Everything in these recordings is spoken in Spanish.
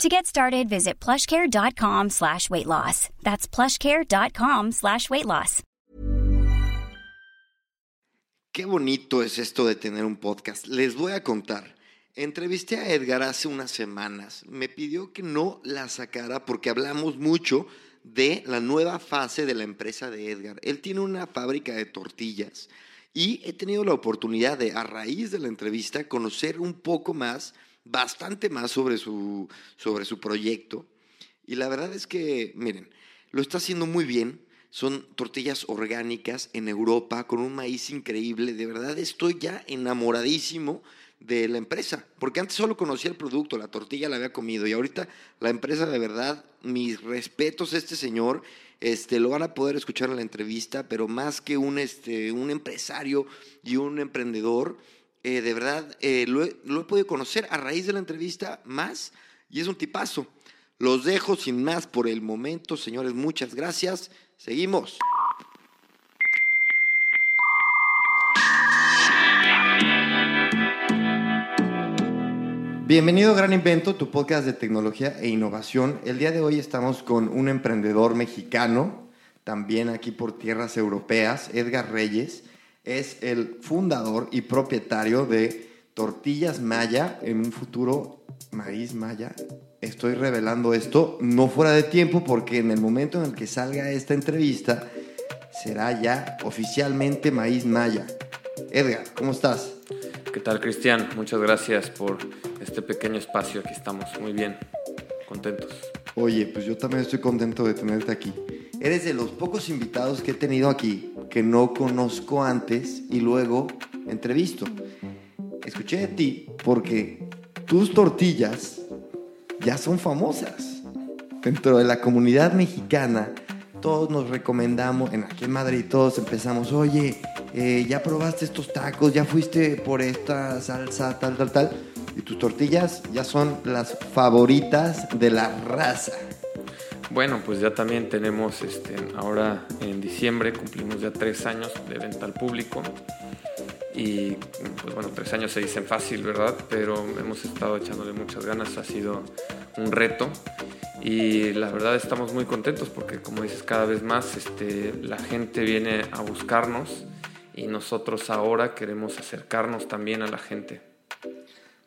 To get started, visit plushcare.com slash weight loss. That's plushcare.com slash weight loss. Qué bonito es esto de tener un podcast. Les voy a contar. Entrevisté a Edgar hace unas semanas. Me pidió que no la sacara porque hablamos mucho de la nueva fase de la empresa de Edgar. Él tiene una fábrica de tortillas y he tenido la oportunidad de, a raíz de la entrevista, conocer un poco más, bastante más sobre su, sobre su proyecto. Y la verdad es que, miren, lo está haciendo muy bien. Son tortillas orgánicas en Europa con un maíz increíble. De verdad estoy ya enamoradísimo de la empresa, porque antes solo conocía el producto, la tortilla la había comido y ahorita la empresa de verdad, mis respetos a este señor, este, lo van a poder escuchar en la entrevista, pero más que un, este, un empresario y un emprendedor, eh, de verdad eh, lo, lo he podido conocer a raíz de la entrevista más y es un tipazo. Los dejo sin más por el momento, señores, muchas gracias. Seguimos. Bienvenido a Gran Invento, tu podcast de tecnología e innovación. El día de hoy estamos con un emprendedor mexicano, también aquí por tierras europeas, Edgar Reyes. Es el fundador y propietario de Tortillas Maya, en un futuro maíz Maya. Estoy revelando esto no fuera de tiempo porque en el momento en el que salga esta entrevista será ya oficialmente maíz Maya. Edgar, ¿cómo estás? ¿Qué tal, Cristian? Muchas gracias por este pequeño espacio. Aquí estamos muy bien, contentos. Oye, pues yo también estoy contento de tenerte aquí. Eres de los pocos invitados que he tenido aquí que no conozco antes y luego entrevisto. Escuché de ti porque tus tortillas ya son famosas. Dentro de la comunidad mexicana, todos nos recomendamos, en aquí en Madrid todos empezamos, oye, eh, ya probaste estos tacos, ya fuiste por esta salsa, tal, tal, tal. Y tus tortillas ya son las favoritas de la raza. Bueno, pues ya también tenemos, este, ahora en diciembre cumplimos ya tres años de venta al público. Y pues bueno, tres años se dicen fácil, ¿verdad? Pero hemos estado echándole muchas ganas, ha sido un reto. Y la verdad estamos muy contentos porque como dices, cada vez más este, la gente viene a buscarnos y nosotros ahora queremos acercarnos también a la gente.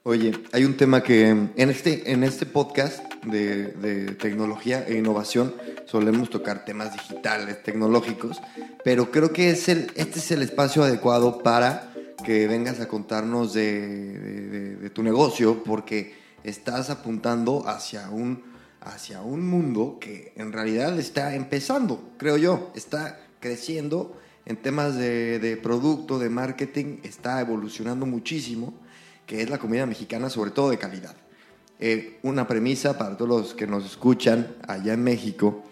Oye, hay un tema que en este, en este podcast de, tecnología e innovación solemos tocar temas digitales, tecnológicos, pero creo que es el, este es el espacio adecuado para que vengas a contarnos de, tu negocio, porque estás apuntando hacia un, hacia un mundo que en realidad está empezando, creo yo, está creciendo en temas de, de, producto, de marketing, está evolucionando muchísimo, que es la comida mexicana, sobre todo de calidad. Eh, una premisa para todos los que nos escuchan allá en México,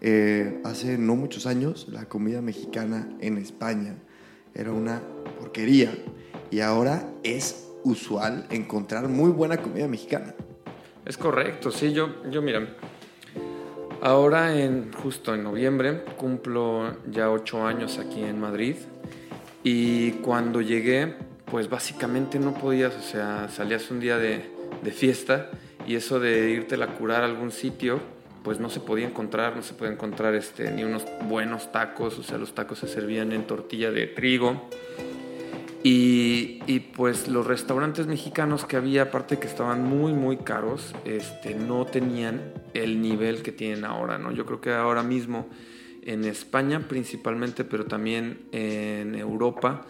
eh, hace no muchos años la comida mexicana en España era una porquería y ahora es usual encontrar muy buena comida mexicana. Es correcto, sí, yo, yo mira, Ahora, en, justo en noviembre, cumplo ya ocho años aquí en Madrid y cuando llegué, pues básicamente no podías, o sea, salías un día de, fiesta y eso de irte a curar a algún sitio, pues no se podía encontrar, no se podía encontrar este, ni unos buenos tacos, o sea, los tacos se servían en tortilla de trigo. Y, y, pues los restaurantes mexicanos que había, aparte que estaban muy, muy caros, este, no tenían el nivel que tienen ahora, ¿no? Yo creo que ahora mismo en España principalmente, pero también en Europa,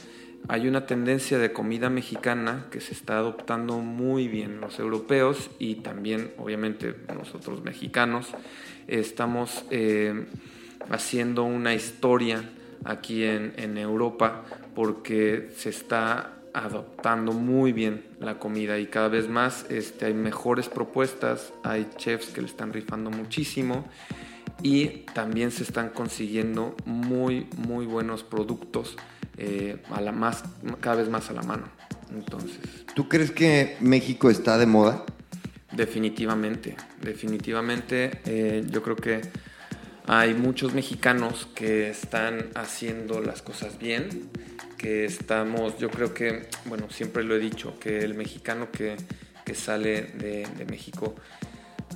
hay una tendencia de comida mexicana que se está adoptando muy bien los europeos y también, obviamente, nosotros mexicanos. Estamos eh, haciendo una historia aquí en, en Europa porque se está adoptando muy bien la comida y cada vez más este, hay mejores propuestas, hay chefs que le están rifando muchísimo y también se están consiguiendo muy, muy buenos productos eh, a la más, cada vez más a la mano. Entonces, ¿Tú crees que México está de moda? definitivamente, definitivamente eh, yo creo que hay muchos mexicanos que están haciendo las cosas bien, que estamos, yo creo que, bueno, siempre lo he dicho, que el mexicano que, que sale de, de México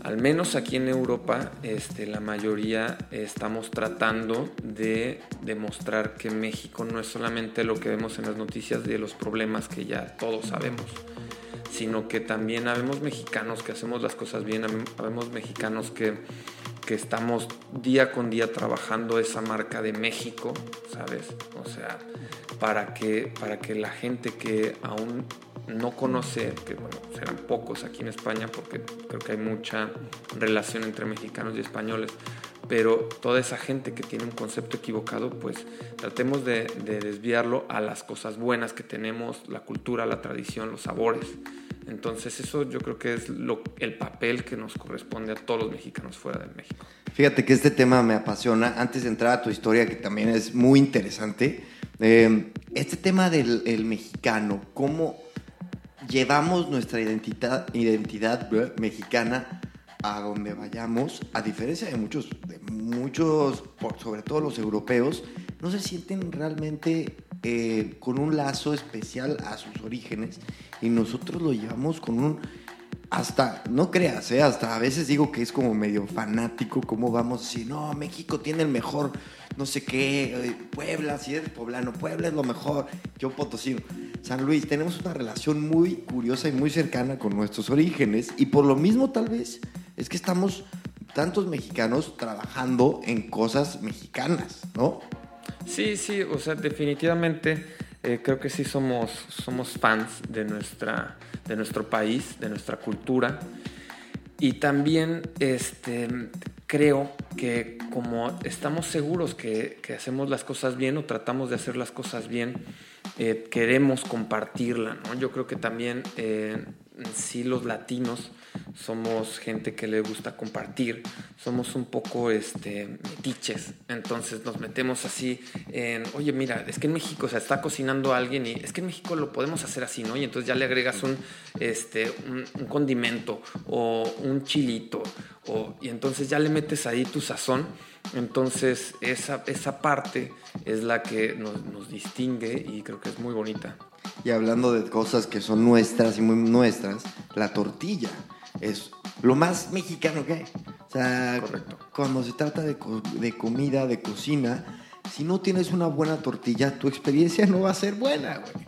al menos aquí en Europa, este, la mayoría estamos tratando de demostrar que México no es solamente lo que vemos en las noticias de los problemas que ya todos sabemos, sino que también habemos mexicanos que hacemos las cosas bien, habemos mexicanos que, que estamos día con día trabajando esa marca de México, ¿sabes? O sea, para que, para que la gente que aún no conoce, que bueno, serán pocos aquí en España porque creo que hay mucha relación entre mexicanos y españoles, pero toda esa gente que tiene un concepto equivocado, pues tratemos de, de desviarlo a las cosas buenas que tenemos, la cultura, la tradición, los sabores. Entonces eso yo creo que es lo, el papel que nos corresponde a todos los mexicanos fuera de México. Fíjate que este tema me apasiona. Antes de entrar a tu historia, que también es muy interesante, eh, este tema del el mexicano, cómo llevamos nuestra identidad, identidad mexicana a donde vayamos, a diferencia de muchos, de muchos, por- sobre todo los europeos, no se sienten realmente eh, con un lazo especial a sus orígenes y nosotros lo llevamos con un hasta, no creas, ¿eh? hasta a veces digo que es como medio fanático, cómo vamos así, no, México tiene el mejor, no sé qué, eh, Puebla, si eres poblano, Puebla es lo mejor, yo potosino. San Luis, tenemos una relación muy curiosa y muy cercana con nuestros orígenes y por lo mismo tal vez es que estamos tantos mexicanos trabajando en cosas mexicanas, ¿no? Sí, sí, o sea, definitivamente eh, creo que sí somos, somos fans de, nuestra, de nuestro país, de nuestra cultura. Y también este, creo que como estamos seguros que, hacemos las cosas bien o tratamos de hacer las cosas bien, eh, queremos compartirla. ¿no? Yo creo que también eh, sí los latinos somos gente que le gusta compartir, somos un poco este, metiches, entonces nos metemos así en, oye, mira, es que en México se está cocinando alguien y es que en México lo podemos hacer así, ¿no? Y entonces ya le agregas un, este, un, un condimento o un chilito o, y entonces ya le metes ahí tu sazón. Entonces esa, esa parte es la que nos, nos distingue y creo que es muy bonita. Y hablando de cosas que son nuestras y muy nuestras, la tortilla es lo más mexicano que hay. O sea, Correcto. cuando se trata de, de comida, de cocina, si no tienes una buena tortilla, tu experiencia no va a ser buena, güey.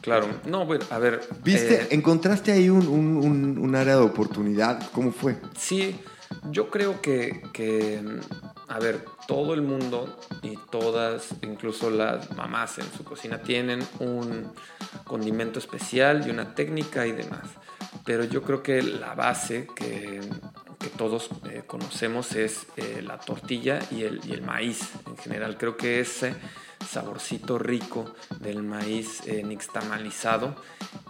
Claro, no, bueno, a ver. ¿Viste? eh, ¿Encontraste ahí un, un- un- un área de oportunidad? ¿Cómo fue? Sí, yo creo que, que, a ver, todo el mundo y todas, incluso las mamás en su cocina, tienen un condimento especial y una técnica y demás. Pero yo creo que la base que, que todos eh, conocemos es eh, la tortilla y el, y el maíz en general. Creo que ese saborcito rico del maíz eh, nixtamalizado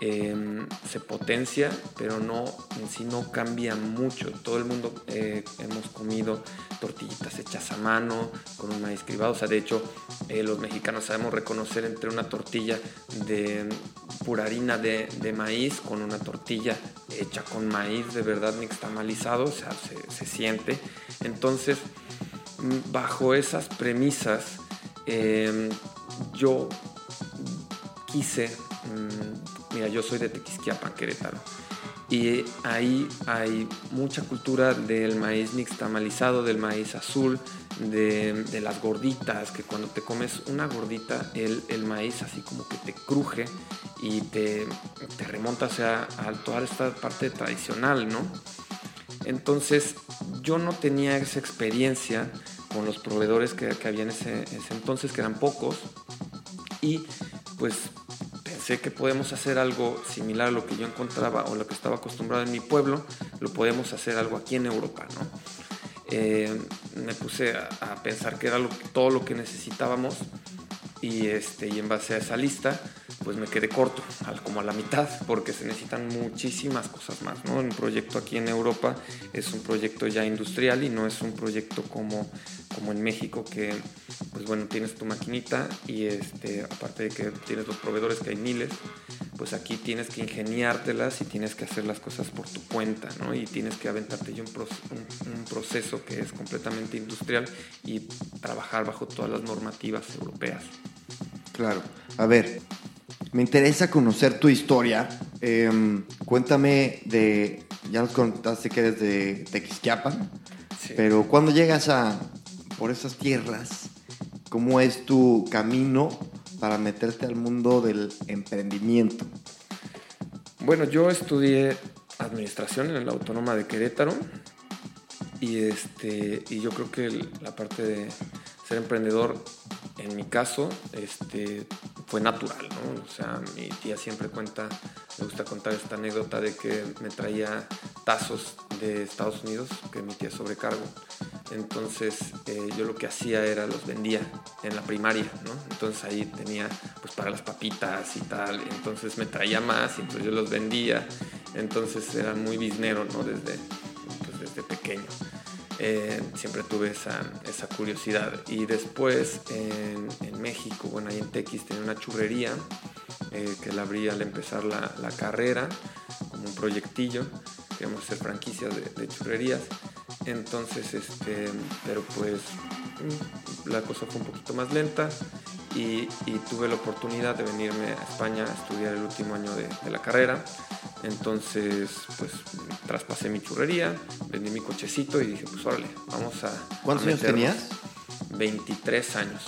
eh, se potencia, pero no en sí no cambia mucho. Todo el mundo eh, hemos comido tortillitas hechas a mano con un maíz cribado. O sea, de hecho, eh, los mexicanos sabemos reconocer entre una tortilla de pura harina de, de maíz con una tortilla hecha con maíz de verdad nixtamalizado. O sea, se, se siente. Entonces, mm, bajo esas premisas, eh, yo quise, mm, mira, yo soy de Tequisquiapan, Querétaro, y ahí hay mucha cultura del maíz nixtamalizado, del maíz azul, de, de las gorditas, que cuando te comes una gordita, el, el maíz así como que te cruje y te, te remonta hacia a toda esta parte tradicional, ¿no? Entonces yo no tenía esa experiencia con los proveedores que, que había en ese, entonces, que eran pocos, y pues pensé que podemos hacer algo similar a lo que yo encontraba o lo que estaba acostumbrado en mi pueblo, lo podemos hacer algo aquí en Europa, ¿no? Eh, me puse a, a pensar que era lo todo lo que necesitábamos y, este, y en base a esa lista, pues me quedé corto, al, como a la mitad, porque se necesitan muchísimas cosas más. ¿no? Un proyecto aquí en Europa es un proyecto ya industrial y no es un proyecto como, como en México, que pues bueno, tienes tu maquinita y este, aparte de que tienes los proveedores, que hay miles, pues aquí tienes que ingeniártelas y tienes que hacer las cosas por tu cuenta, ¿no? Y tienes que aventarte ya un, un, proceso que es completamente industrial y trabajar bajo todas las normativas europeas. Claro. A ver, me interesa conocer tu historia. Em, cuéntame de, ya nos contaste que eres de Tequisquiapan, pero cuando llegas a por esas tierras, ¿cómo es tu camino para meterte al mundo del emprendimiento? Bueno, yo estudié administración en la Autónoma de Querétaro y, este, y yo creo que la parte de ser emprendedor, en mi caso, este, fue natural, ¿no? O sea, mi tía siempre cuenta, me gusta contar esta anécdota de que me traía tazos de Estados Unidos que mi tía sobrecargo entonces eh, yo lo que hacía era los vendía en la primaria, ¿no? Entonces ahí tenía pues para las papitas y tal, entonces me traía más entonces yo los vendía, entonces era muy biznero, ¿no? Desde, pues, desde pequeño. Eh, siempre tuve esa, esa, curiosidad. Y después en, en, México, bueno, ahí en Tequis tenía una churrería eh, que la abrí al empezar la, la, carrera, como un proyectillo, queríamos hacer franquicias de, de churrerías. Entonces, este, pero pues mm, la cosa fue un poquito más lenta y, tuve la oportunidad de venirme a España a estudiar el último año de, la carrera. Entonces, pues traspasé mi churrería, vendí mi cochecito y dije, pues órale, vamos a... ¿Cuántos años tenías? 23 años.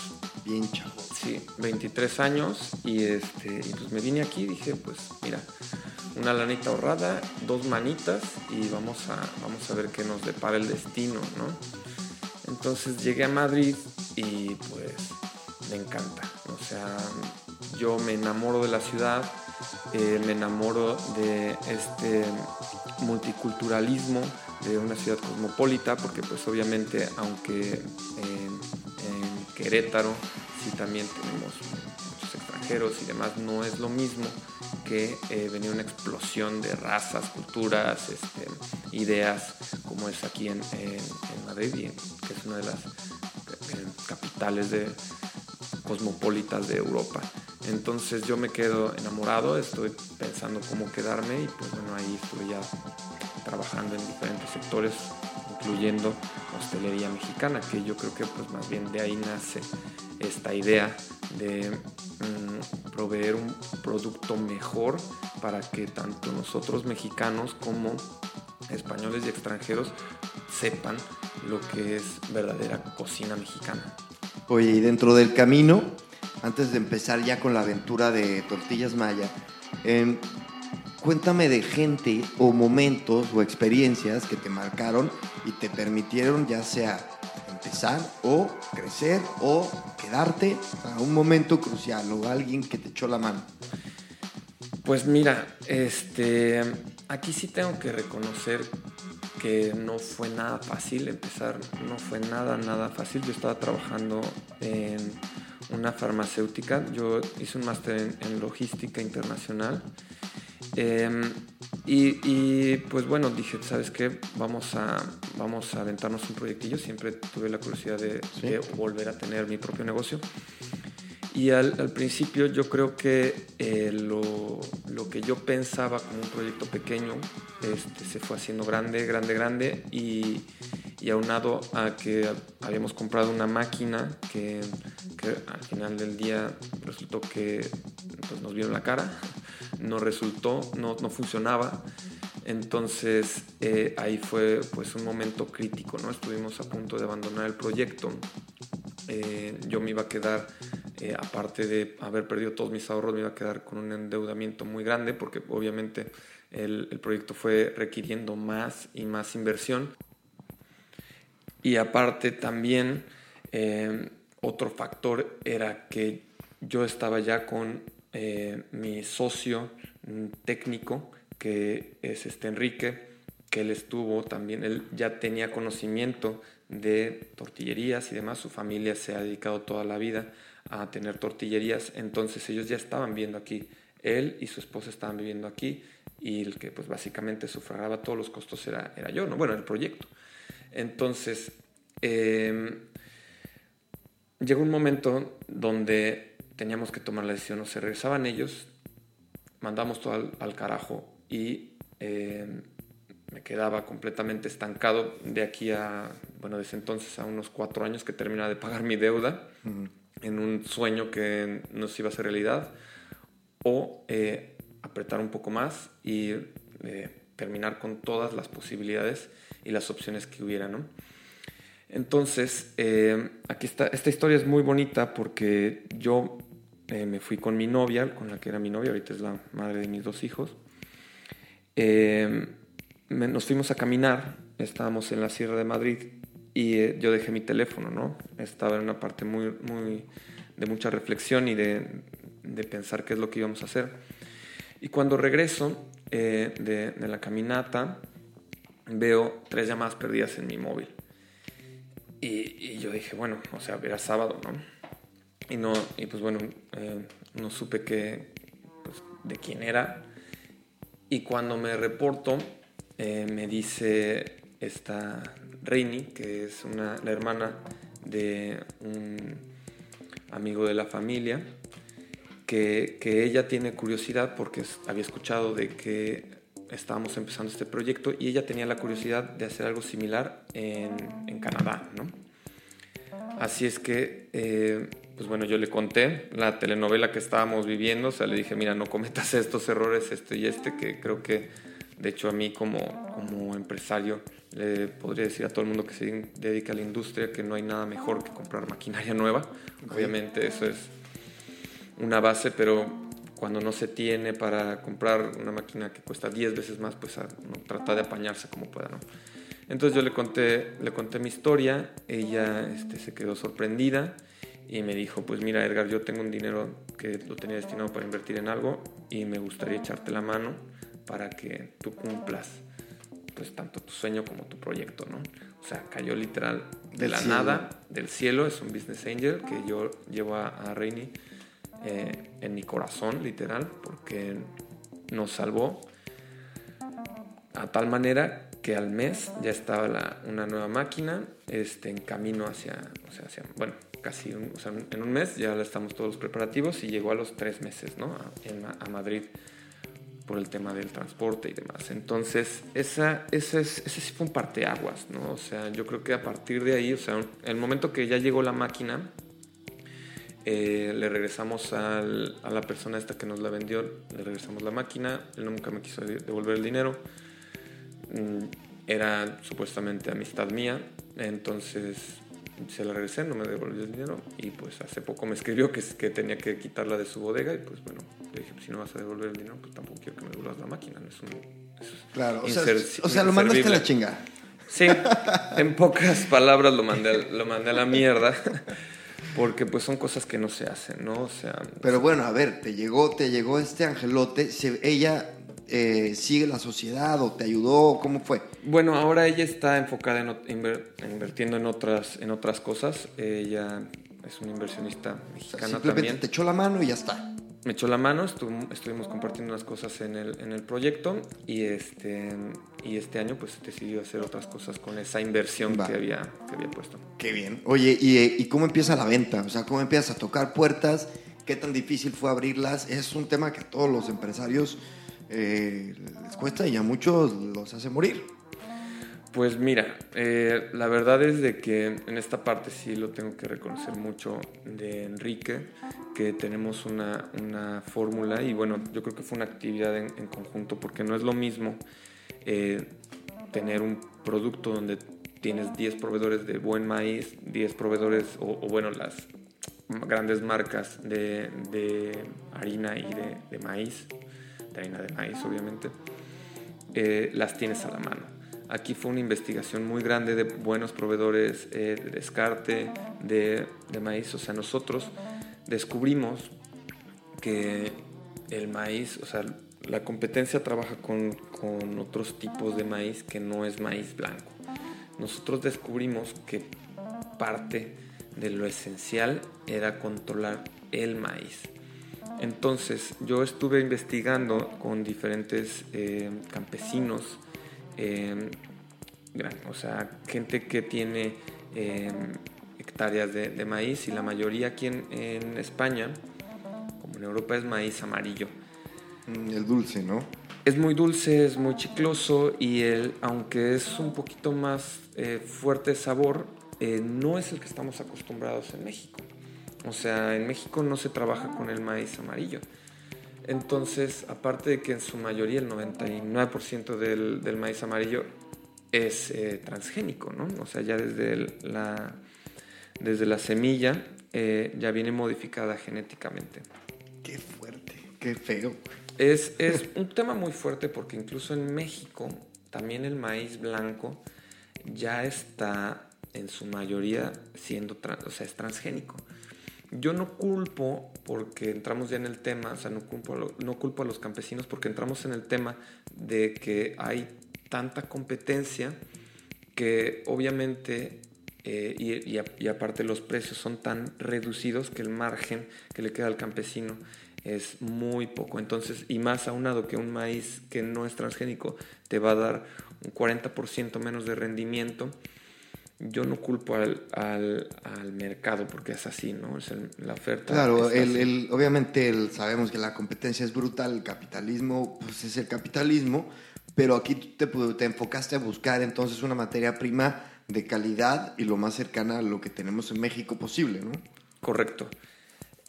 Bien chavo. Sí, 23 años y, este, y pues me vine aquí y dije, pues mira, una lanita ahorrada, dos manitas y vamos a, vamos a ver qué nos depara el destino, ¿no? Entonces llegué a Madrid y pues me encanta, o sea, yo me enamoro de la ciudad, eh, me enamoro de este multiculturalismo de una ciudad cosmopolita, porque pues obviamente aunque en, Querétaro sí también tenemos muchos extranjeros y demás, no es lo mismo que eh, venía una explosión de razas, culturas, este, ideas, como es aquí en, Madrid, que es una de las eh, capitales de, cosmopolitas de Europa. Entonces yo me quedo enamorado, estoy pensando cómo quedarme y pues bueno, ahí estoy ya trabajando en diferentes sectores, incluyendo hostelería mexicana, que yo creo que pues más bien de ahí nace esta idea de mm, proveer un producto mejor para que tanto nosotros mexicanos como españoles y extranjeros sepan lo que es verdadera cocina mexicana. Oye, y dentro del camino, antes de empezar ya con la aventura de Tortillas Maya, em, cuéntame de gente o momentos o experiencias que te marcaron y te permitieron ya sea empezar o crecer o quedarte a un momento crucial o alguien que te echó la mano? Pues mira, este, aquí sí tengo que reconocer que no fue nada fácil empezar, no fue nada, nada fácil. Yo estaba trabajando en una farmacéutica, yo hice un máster en, logística internacional em, y, pues bueno, dije, ¿sabes qué? Vamos a, vamos a aventarnos un proyectillo. Siempre tuve la curiosidad de, volver a tener mi propio negocio. Y al, principio yo creo que eh, lo, lo, que yo pensaba como un proyecto pequeño este, se fue haciendo grande, grande, grande y, y aunado a que habíamos comprado una máquina que, al final del día resultó que pues, nos vieron la cara no resultó, no, no funcionaba. Entonces eh, ahí fue pues un momento crítico, ¿no? Estuvimos a punto de abandonar el proyecto. Eh, yo me iba a quedar, eh, aparte de haber perdido todos mis ahorros, me iba a quedar con un endeudamiento muy grande porque obviamente el proyecto fue requiriendo más y más inversión. Y aparte también otro factor era que yo estaba ya con eh, mi socio técnico, que es este Enrique, que él estuvo también, él ya tenía conocimiento de tortillerías y demás, su familia se ha dedicado toda la vida a tener tortillerías, entonces ellos ya estaban viendo aquí. Él y su esposa estaban viviendo aquí y el que pues básicamente sufragaba todos los costos era, era yo, ¿no? Bueno, el proyecto. Entonces, em, llegó un momento donde teníamos que tomar la decisión, o se regresaban ellos, mandamos todo al, carajo y em, me quedaba completamente estancado de aquí a, bueno, desde entonces a unos cuatro años que terminaba de pagar mi deuda en un sueño que no se iba a hacer realidad o eh, apretar un poco más y eh, terminar con todas las posibilidades y las opciones que hubiera, ¿no? Entonces, eh, aquí está, esta historia es muy bonita porque yo me fui con mi novia, con la que era mi novia, ahorita es la madre de mis dos hijos. nos fuimos a caminar, estábamos en la Sierra de Madrid y yo dejé mi teléfono, ¿no? Estaba en una parte muy, muy de mucha reflexión y de, de pensar qué es lo que íbamos a hacer. Y cuando regreso eh, de, la caminata, veo tres llamadas perdidas en mi móvil. Y, yo dije, bueno, o sea, era sábado, ¿no? Y, no, y pues bueno, eh, no supe qué, pues, de quién era. Y cuando me reporto, eh, me dice esta Reini, que es una, la hermana de un amigo de la familia, que, ella tiene curiosidad porque había escuchado de que estábamos empezando este proyecto y ella tenía la curiosidad de hacer algo similar en, Canadá, ¿no? Así es que, eh, pues bueno, yo le conté la telenovela que estábamos viviendo, o sea, le dije, mira, no cometas estos errores, este y este, que creo que, de hecho, a mí como, como empresario le podría decir a todo el mundo que se dedica a la industria que no hay nada mejor que comprar maquinaria nueva. Obviamente eso es una base, pero cuando no se tiene para comprar una máquina que cuesta 10 veces más, pues trata de apañarse como pueda, ¿no? Entonces yo le conté, le conté mi historia, ella este, se quedó sorprendida y me dijo, pues mira Edgar, yo tengo un dinero que lo tenía destinado para invertir en algo y me gustaría echarte la mano para que tú cumplas pues tanto tu sueño como tu proyecto, ¿no? O sea, cayó literal de la nada, del cielo, es un business angel que yo llevo a, a Reini eh, en mi corazón, literal, porque nos salvó a tal manera que al mes ya estaba una nueva máquina este, en camino hacia, o sea, hacia bueno, casi o sea, en un mes ya estamos todos los preparativos y llegó a los tres meses, ¿no? A, a Madrid por el tema del transporte y demás. Entonces, esa, esa ese sí fue un parteaguas, ¿no? O sea, yo creo que a partir de ahí, o sea, el momento que ya llegó la máquina, eh, le regresamos a la persona esta que nos la vendió, le regresamos la máquina, él nunca me quiso devolver el dinero, mm, era supuestamente amistad mía, entonces se la regresé, no me devolvió el dinero y pues hace poco me escribió que, que tenía que quitarla de su bodega y pues bueno, le dije, pues, si no vas a devolver el dinero, pues tampoco quiero que me devuelvas la máquina, no es un... claro, o sea, o sea, lo mandaste a la chinga. Sí, en pocas palabras lo mandé, lo mandé a la mierda. Porque pues son cosas que no se hacen, ¿no? O sea... Pero bueno, a ver, te llegó, te llegó este angelote, ella eh, sigue la sociedad o te ayudó, ¿cómo fue? Bueno, ahora ella está enfocada en, invirtiendo en otras, en otras cosas. Ella es una inversionista mexicana simplemente también. te echó la mano y ya está me echó la mano, estuvimos compartiendo unas cosas en el, en el proyecto y este, y este año pues decidió hacer otras cosas con esa inversión que había, que había puesto. Qué bien. Oye, ¿y, cómo empieza la venta? O sea, ¿cómo empiezas a tocar puertas? ¿Qué tan difícil fue abrirlas? Es un tema que a todos los empresarios eh, les cuesta y a muchos los hace morir. Pues mira, eh, la verdad es de que en esta parte sí lo tengo que reconocer mucho de Enrique, que tenemos una, una fórmula y bueno, yo creo que fue una actividad en, conjunto porque no es lo mismo eh, tener un producto donde tienes 10 proveedores de buen maíz, 10 proveedores o, bueno, las grandes marcas de, de harina y de, de, maíz, de harina de maíz obviamente, eh, las tienes a la mano Aquí fue una investigación muy grande de buenos proveedores eh, de descarte, de, maíz. O sea, nosotros descubrimos que el maíz, o sea, la competencia trabaja con, con, otros tipos de maíz que no es maíz blanco. Nosotros descubrimos que parte de lo esencial era controlar el maíz. Entonces yo estuve investigando con diferentes eh, campesinos, eh, o sea, gente que tiene eh, hectáreas de, maíz y la mayoría aquí en, España, como en Europa, es maíz amarillo. Mm, el dulce, ¿no? Es muy dulce, es muy chicloso y el, aunque es un poquito más fuerte de sabor, no es el que estamos acostumbrados en México. O sea, en México no se trabaja con el maíz amarillo. Entonces, aparte de que en su mayoría el 99% del, del, maíz amarillo es eh, transgénico, ¿no? O sea, ya desde la, desde la semilla eh, ya viene modificada genéticamente. Qué fuerte, qué feo. Es, es un tema muy fuerte porque incluso en México también el maíz blanco ya está en su mayoría siendo, o sea, es transgénico. Yo no culpo, porque entramos ya en el tema, o sea, no culpo, a los campesinos porque entramos en el tema de que hay tanta competencia que obviamente, eh, y, y, aparte los precios son tan reducidos que el margen que le queda al campesino es muy poco. Entonces, y más aunado que un maíz que no es transgénico te va a dar un 40% menos de rendimiento yo no culpo al, al, al, mercado porque es así, ¿no? Es la oferta. Claro, el, el, obviamente el, sabemos que la competencia es brutal, el capitalismo pues es el capitalismo, pero aquí te, te enfocaste a buscar entonces una materia prima de calidad y lo más cercana a lo que tenemos en México posible, ¿no? Correcto.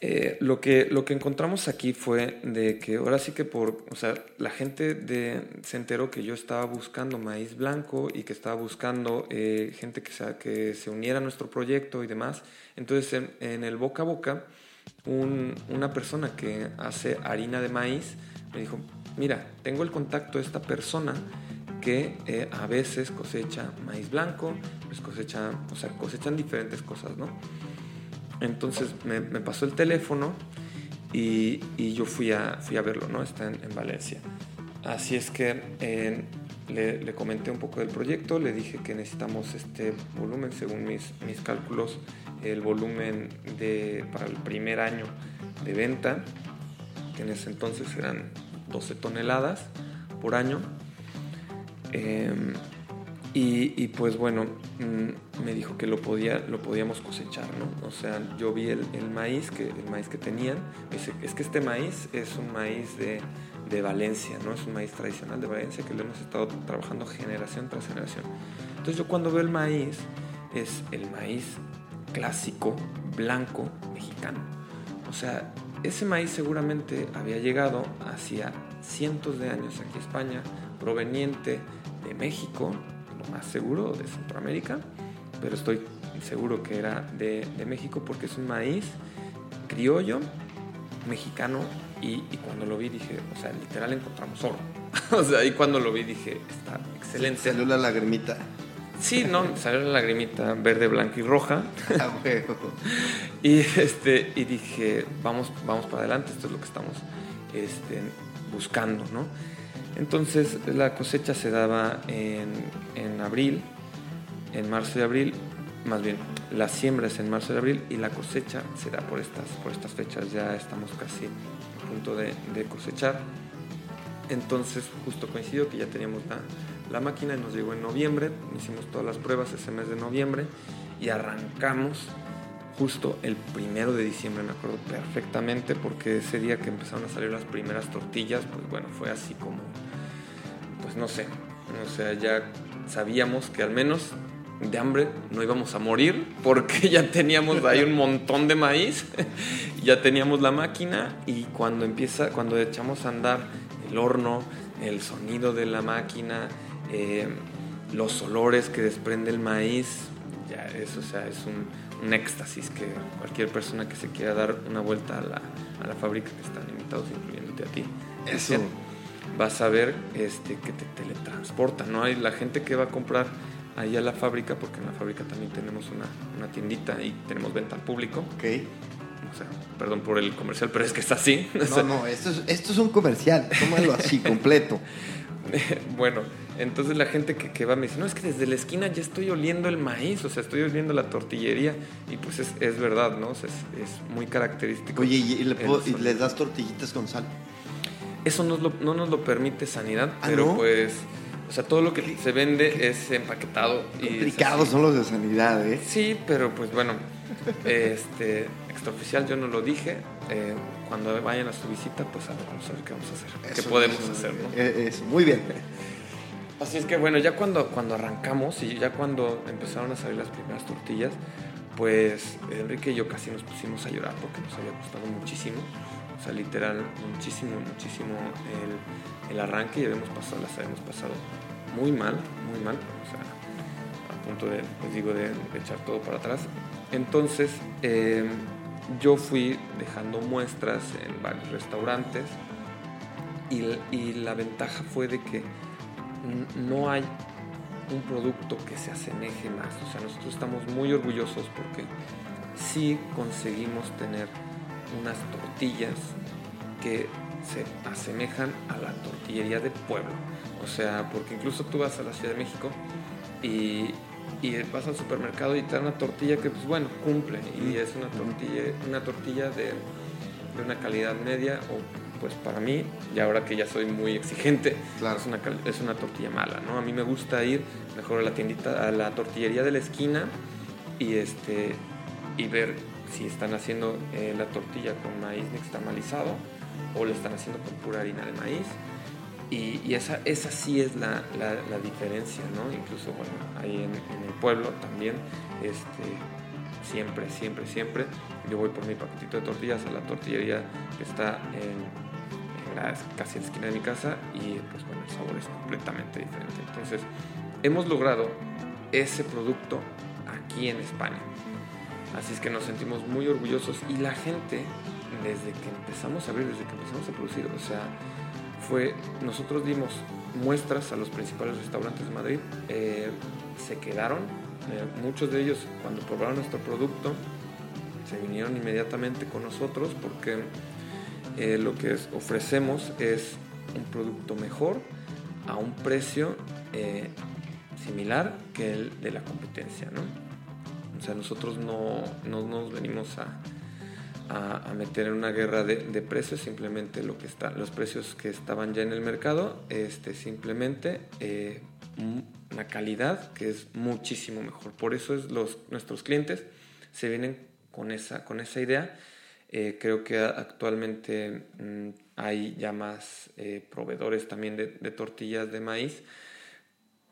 Eh, lo, que, lo que encontramos aquí fue de que ahora sí que por, o sea, la gente se enteró que yo estaba buscando maíz blanco y que estaba buscando eh, gente que se, que se uniera a nuestro proyecto y demás. Entonces en, el boca a boca, una persona que hace harina de maíz me dijo, mira, tengo el contacto de esta persona que eh, a veces cosecha maíz blanco, pues o sea, cosechan diferentes cosas, ¿no? Entonces me, pasó el teléfono y, yo fui a, verlo, ¿no? Está en, Valencia. Así es que le, comenté un poco del proyecto, le dije que necesitamos este volumen, según mis, cálculos, el volumen para el primer año de venta, que en ese entonces eran 12 toneladas por año. Em, y, pues bueno, mm, me dijo que lo, podía, lo podíamos cosechar, ¿no? O sea, yo vi el, maíz, que, el maíz que tenían, me dice, es que este maíz es un maíz de, de, Valencia, ¿no? Es un maíz tradicional de Valencia que lo hemos estado trabajando generación tras generación. Entonces yo cuando veo el maíz, es el maíz clásico, blanco, mexicano. O sea, ese maíz seguramente había llegado hacía cientos de años aquí a España, proveniente de México, más seguro de Centroamérica, pero estoy seguro que era de, México porque es un maíz criollo, mexicano, y, cuando lo vi dije, o sea, literal encontramos oro. o sea, y cuando lo vi dije, está excelente. Salió la lagrimita. Sí, no, salió la lagrimita verde, blanca y roja. Ah, y, este, y dije, vamos, vamos para adelante, esto es lo que estamos este, buscando, ¿no? Entonces la cosecha se daba en, en, abril, en marzo y abril, más bien la siembra es en marzo y abril y la cosecha se da por estas, por estas fechas, ya estamos casi a punto de, cosechar. Entonces justo coincidió que ya teníamos la, la máquina y nos llegó en noviembre, hicimos todas las pruebas ese mes de noviembre y arrancamos justo el primero de diciembre, me acuerdo perfectamente, porque ese día que empezaron a salir las primeras tortillas, pues bueno, fue así como, pues no sé, o sea, ya sabíamos que al menos de hambre no íbamos a morir, porque ya teníamos ahí un montón de maíz, ya teníamos la máquina y cuando empieza, cuando echamos a andar el horno, el sonido de la máquina, eh, los olores que desprende el maíz, ya eso, o sea, es un un éxtasis que cualquier persona que se quiera dar una vuelta a la, a la fábrica que están invitados, incluyéndote a ti. Eso. Vas a ver este, que te teletransporta, ¿no? Hay la gente que va a comprar ahí a la fábrica, porque en la fábrica también tenemos una, una tiendita y tenemos venta al público. Ok. O sea, perdón por el comercial, pero es que está así. No, no, esto es, esto es un comercial, tómalo así, completo. bueno, Entonces la gente que, que, va me dice, no, es que desde la esquina ya estoy oliendo el maíz, o sea, estoy oliendo la tortillería. Y pues es, es verdad, ¿no? O sea, es, es, muy característico. Oye, ¿y, le puedo, ¿y les das tortillitas con sal? Eso nos lo, no nos lo permite sanidad, ¿Ah, pero no? pues... O sea, todo lo que se vende es empaquetado. Complicados son los de sanidad, ¿eh? Sí, pero pues bueno, este, extraoficial yo no lo dije. Eh, cuando vayan a su visita, pues a ver, vamos a ver qué vamos a hacer, qué podemos eso, hacer, ¿no? eh, Eso, muy bien. Así es que bueno, ya cuando, cuando arrancamos y ya cuando empezaron a salir las primeras tortillas, pues Enrique y yo casi nos pusimos a llorar porque nos había costado muchísimo. O sea, literal, muchísimo, muchísimo el, el arranque y habíamos pasado, las habíamos pasado muy mal, muy mal. O sea, a punto de, les digo, de, de echar todo para atrás. Entonces, eh, yo fui dejando muestras en varios restaurantes y, y la ventaja fue de que no hay un producto que se asemeje más. O sea, nosotros estamos muy orgullosos porque sí conseguimos tener unas tortillas que se asemejan a la tortillería de pueblo. O sea, porque incluso tú vas a la Ciudad de México y, y vas al supermercado y te dan una tortilla que, pues bueno, cumple. Y es una tortilla, una tortilla de, de una calidad media o pues para mí, y ahora que ya soy muy exigente, Claro. es, una, es una tortilla mala, ¿no? A mí me gusta ir mejor a la tiendita, a la tortillería de la esquina y, este, y ver si están haciendo eh, la tortilla con maíz nixtamalizado o le están haciendo con pura harina de maíz. Y, y esa, esa sí es la, la- la diferencia, ¿no? Incluso, bueno, ahí en, en el pueblo también, este, siempre, siempre, siempre, yo voy por mi paquetito de tortillas a la tortillería que está en, la, casi en la esquina de mi casa y pues bueno, el sabor es completamente diferente. Entonces, hemos logrado ese producto aquí en España. Así es que nos sentimos muy orgullosos y la gente, desde que empezamos a abrir, desde que empezamos a producir, o sea, fue, nosotros dimos muestras a los principales restaurantes de Madrid, eh, se quedaron, eh, muchos de ellos cuando probaron nuestro producto, se vinieron inmediatamente con nosotros porque eh, lo que ofrecemos es un producto mejor a un precio eh, similar que el de la competencia, ¿no? O sea, nosotros no, no nos venimos a, a- meter en una guerra de, precios, simplemente lo que está, los precios que estaban ya en el mercado, este, simplemente una calidad que es muchísimo mejor. Por eso es los, nuestros clientes se vienen con esa, con esa idea. Eh, creo que actualmente mm, hay ya más eh, proveedores también de, tortillas de maíz,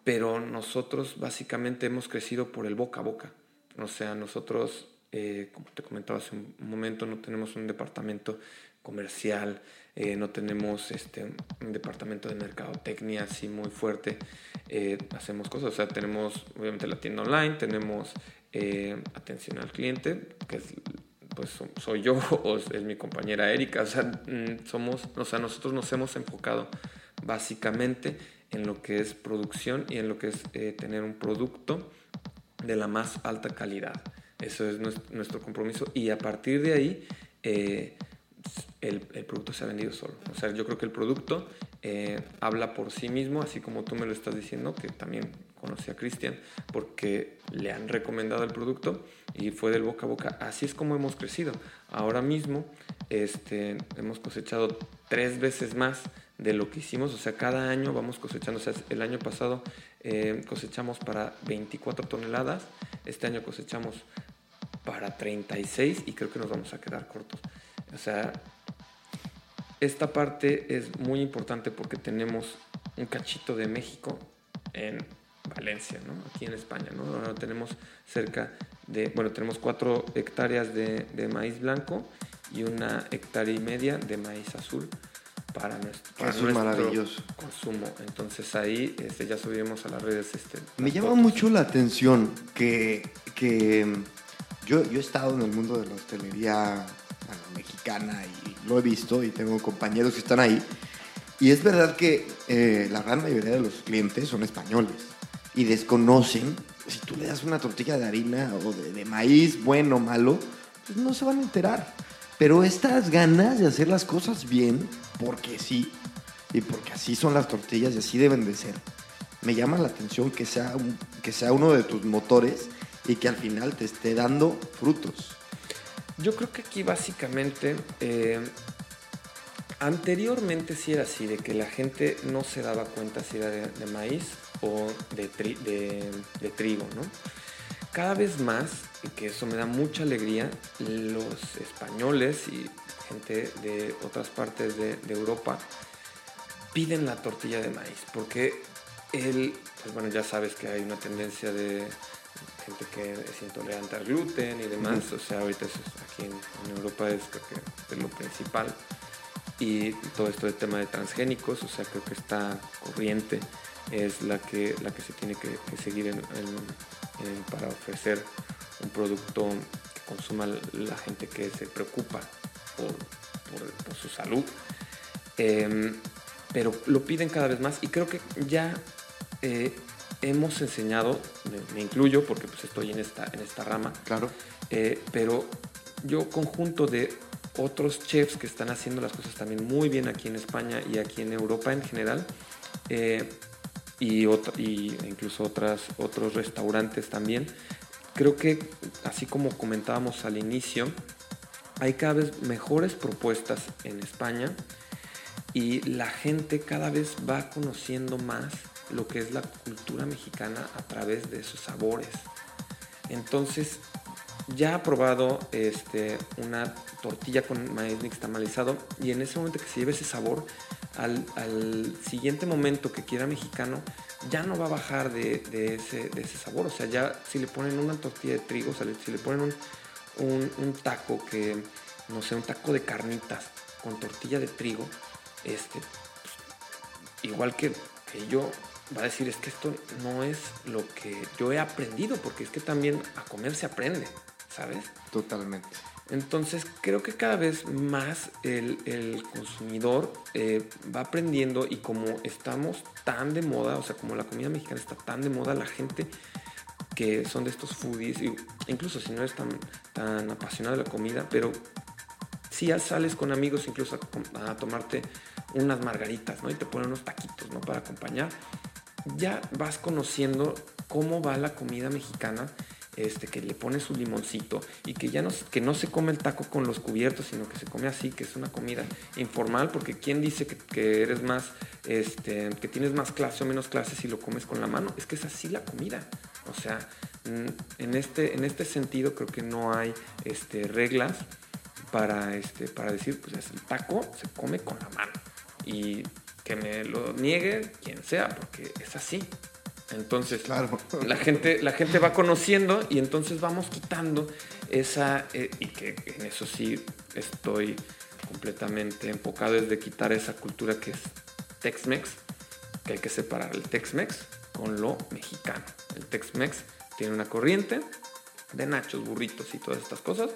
pero nosotros básicamente hemos crecido por el boca a boca. O sea, nosotros, eh, como te comentaba hace un momento, no tenemos un departamento comercial, eh, no tenemos este, un departamento de mercadotecnia así muy fuerte. Eh, hacemos cosas, o sea, tenemos obviamente la tienda online, tenemos eh, atención al cliente, que es, pues so- soy yo o es mi compañera Erika, o sea, mm, somos, o sea, nosotros nos hemos enfocado básicamente en lo que es producción y en lo que es tener un producto de la más alta calidad. Eso es nues- nuestro compromiso y a partir de ahí el, producto se ha vendido solo. O sea, yo creo que el producto eh, habla por sí mismo, así como tú me lo estás diciendo, que también conocí a Cristian porque le han recomendado el producto y fue del boca a boca. Así es como hemos crecido. Ahora mismo este, hemos cosechado tres veces más de lo que hicimos, o sea, cada año vamos cosechando, o sea, el año pasado eh, cosechamos para 24 toneladas, este año cosechamos para 36 y creo que nos vamos a quedar cortos. O sea, esta parte es muy importante porque tenemos un cachito de México en Valencia, ¿no? Aquí en España, ¿no? Ahora tenemos cerca de, bueno, tenemos cuatro hectáreas de, de maíz blanco y una hectárea y media de maíz azul para nuestro, para maravilloso. consumo. Entonces ahí este, ya subimos a las redes. Este, Me llama fotos. mucho la atención que, que yo, yo he estado en el mundo de la hostelería bueno, mexicana y lo he visto y tengo compañeros que están ahí. Y es verdad que eh, la gran mayoría de los clientes son españoles y desconocen, si tú le das una tortilla de harina o de, maíz, bueno o malo, pues no se van a enterar. Pero estas ganas de hacer las cosas bien, porque sí, y porque así son las tortillas y así deben de ser, me llama la atención que sea, que sea uno de tus motores y que al final te esté dando frutos. Yo creo que aquí básicamente, eh, anteriormente sí era así, de que la gente no se daba cuenta si era de, maíz o de, de, trigo, ¿no? Cada vez más, y que eso me da mucha alegría, los españoles y gente de otras partes de, Europa piden la tortilla de maíz, porque el, pues bueno, ya sabes que hay una tendencia de gente que es intolerante al gluten y demás, o sea, ahorita aquí en, Europa es creo que lo principal, y todo esto del tema de transgénicos, o sea, creo que esta corriente es la que, la que se tiene que, seguir para ofrecer un producto que consuma la gente que se preocupa por, su salud. Em, pero lo piden cada vez más y creo que ya eh, hemos enseñado, me, incluyo porque pues estoy en esta, en esta rama, claro. Eh, pero yo conjunto de otros chefs que están haciendo las cosas también muy bien aquí en España y aquí en Europa en general, eh, y, y, incluso otras, otros restaurantes también, creo que así como comentábamos al inicio, hay cada vez mejores propuestas en España y la gente cada vez va conociendo más lo que es la cultura mexicana a través de sus sabores. Entonces, ya ha probado este, una tortilla con maíz nixtamalizado y en ese momento que se lleve ese sabor, al, siguiente momento que quiera mexicano, ya no va a bajar de, ese, sabor. O sea, ya si le ponen una tortilla de trigo, o sea, si le ponen un, taco que, no sé, un taco de carnitas con tortilla de trigo, este, pues, igual que yo, va a decir, es que esto no es lo que yo he aprendido, porque es que también a comer se aprende, ¿sabes? Totalmente. Entonces creo que cada vez más el, consumidor eh, va aprendiendo y como estamos tan de moda, o sea, como la comida mexicana está tan de moda, la gente que son de estos foodies, incluso si no eres tan, tan apasionado de la comida, pero si ya sales con amigos incluso a, tomarte unas margaritas, ¿no? Y te ponen unos taquitos, ¿no? Para acompañar, ya vas conociendo cómo va la comida mexicana este, que le pone su limoncito y que ya no, que no se come el taco con los cubiertos, sino que se come así, que es una comida informal, porque ¿quién dice que, eres más, este, que tienes más clase o menos clase si lo comes con la mano? Es que es así la comida. O sea, mm, en este, en este sentido creo que no hay este, reglas para, este, para decir, pues el taco se come con la mano. Y que me lo niegue quien sea, porque es así. Entonces, claro. la, gente, la gente va conociendo y entonces vamos quitando esa, eh, y que en eso sí estoy completamente enfocado, es de quitar esa cultura que es Tex-Mex, que hay que separar el Tex-Mex con lo mexicano. El Tex-Mex tiene una corriente de nachos, burritos y todas estas cosas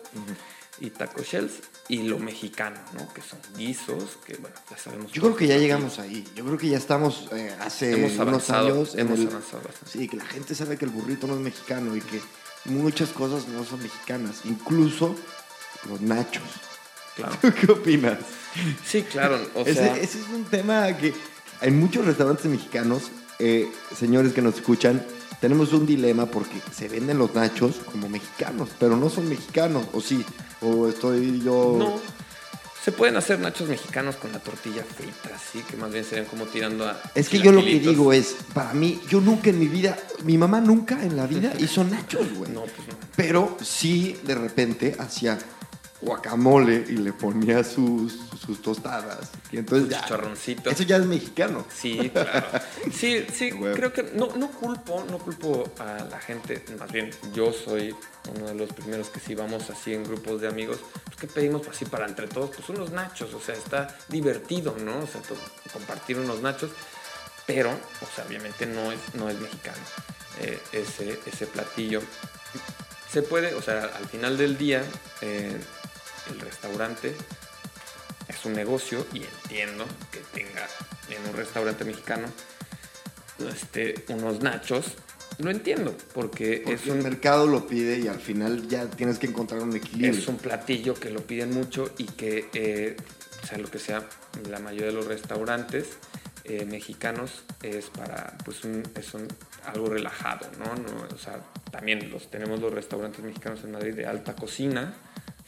y taco shells y lo mexicano, ¿no? Que son guisos, que bueno, ya sabemos. Yo creo que ya llegamos ahí. Yo creo que ya estamos eh, hace unos años. Hemos avanzado Sí, que la gente sabe que el burrito no es mexicano y que muchas cosas no son mexicanas, incluso los nachos. Claro. ¿Qué opinas? Sí, claro. ese, es un tema que en muchos restaurantes mexicanos, eh, señores que nos escuchan, tenemos un dilema porque se venden los nachos como mexicanos, pero no son mexicanos, o sí. ¿O estoy yo.? No. Se pueden hacer nachos mexicanos con la tortilla frita, así que más bien serían como tirando a. Es que yo lo que digo es, para mí, yo nunca en mi vida, mi mamá nunca en la vida hizo nachos, güey. No, pues no. Pero sí, de repente, hacía guacamole y le ponía sus, sus tostadas. Y entonces ya, Eso ya es mexicano. Sí, claro. Sí, sí, creo que no, no culpo, no culpo a la gente. Más bien, yo soy uno de los primeros que si vamos así en grupos de amigos, pues que pedimos así para entre todos, pues unos nachos. O sea, está divertido, ¿no? O sea, compartir unos nachos. Pero, o sea, obviamente no es, no es mexicano eh, ese, ese platillo. Se puede, o sea, al final del día, eh, el restaurante es un negocio y entiendo que tenga en un restaurante mexicano este, unos nachos. Lo entiendo, porque, es un mercado lo pide y al final ya tienes que encontrar un equilibrio. Es un platillo que lo piden mucho y que, eh, sea lo que sea, la mayoría de los restaurantes eh, mexicanos es para pues un, es un, algo relajado, ¿no? ¿no? O sea, también los, tenemos los restaurantes mexicanos en Madrid de alta cocina,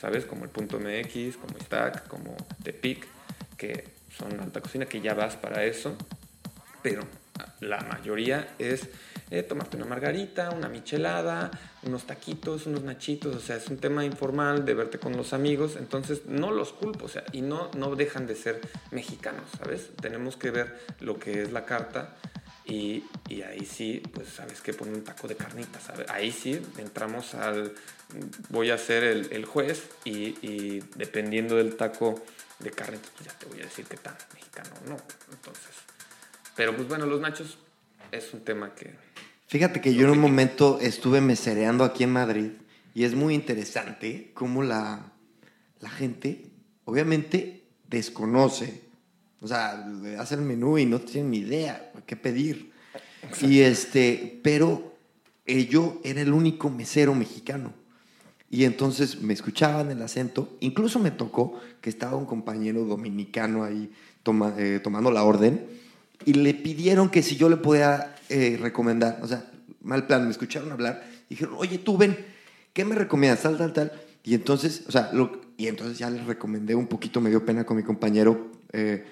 ¿sabes? Como el Punto MX, como Stack, como Tepic, que son alta cocina, que ya vas para eso, pero la mayoría es eh, tomarte una margarita, una michelada, unos taquitos, unos nachitos, o sea, es un tema informal de verte con los amigos, entonces no los culpo, o sea, y no, no dejan de ser mexicanos, ¿sabes? Tenemos que ver lo que es la carta y, y ahí sí, pues sabes que pone un taco de carnitas, ¿sabes? Ahí sí entramos al, voy a ser el, el juez y, y, dependiendo del taco de carnitas, pues ya te voy a decir qué tan mexicano o no, entonces. Pero pues bueno, los nachos es un tema que Fíjate que yo en un momento estuve mesereando aquí en Madrid y es muy interesante cómo la, la gente, obviamente, desconoce. O sea, le hace el menú y no tiene ni idea qué pedir. Y este, pero yo era el único mesero mexicano. Y entonces me escuchaban el acento. Incluso me tocó que estaba un compañero dominicano ahí toma, eh, tomando la orden y le pidieron que si yo le podía eh, recomendar, o sea, mal plan, me escucharon hablar y dijeron, oye, tú ven, ¿qué me recomiendas? Tal, tal, tal. Y entonces, o sea, lo, y entonces ya les recomendé un poquito, me dio pena con mi compañero, eh,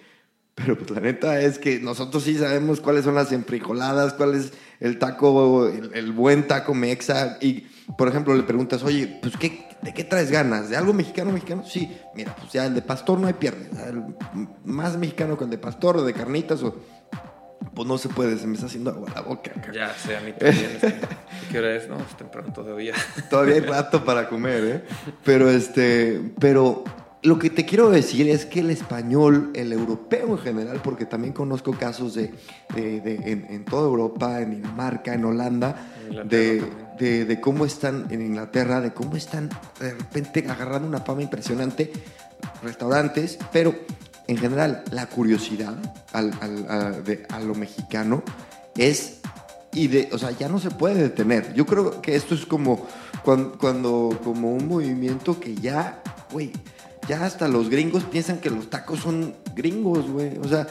pero pues la neta es que nosotros sí sabemos cuáles son las enfrijoladas, cuál es el taco, el, el, buen taco mexa. Y, por ejemplo, le preguntas, oye, pues, ¿qué, ¿de qué traes ganas? ¿De algo mexicano, mexicano? Sí, mira, pues ya el de pastor no hay pierde. Más mexicano que el de pastor o de carnitas o pues no se puede, se me está haciendo agua la boca. Ya, sé, a mí también. ¿Qué hora es? No, es temprano todavía. Todavía hay rato para comer, ¿eh? Pero, este, pero lo que te quiero decir es que el español, el europeo en general, porque también conozco casos de, de, de en, en, toda Europa, en Dinamarca, en Holanda, de, de, cómo están en Inglaterra, de cómo están de repente agarrando una fama impresionante restaurantes, pero en general, la curiosidad al, al, a, de, a, lo mexicano es. Y de, o sea, ya no se puede detener. Yo creo que esto es como cuando, cuando como un movimiento que ya, güey, ya hasta los gringos piensan que los tacos son gringos, güey. O sea,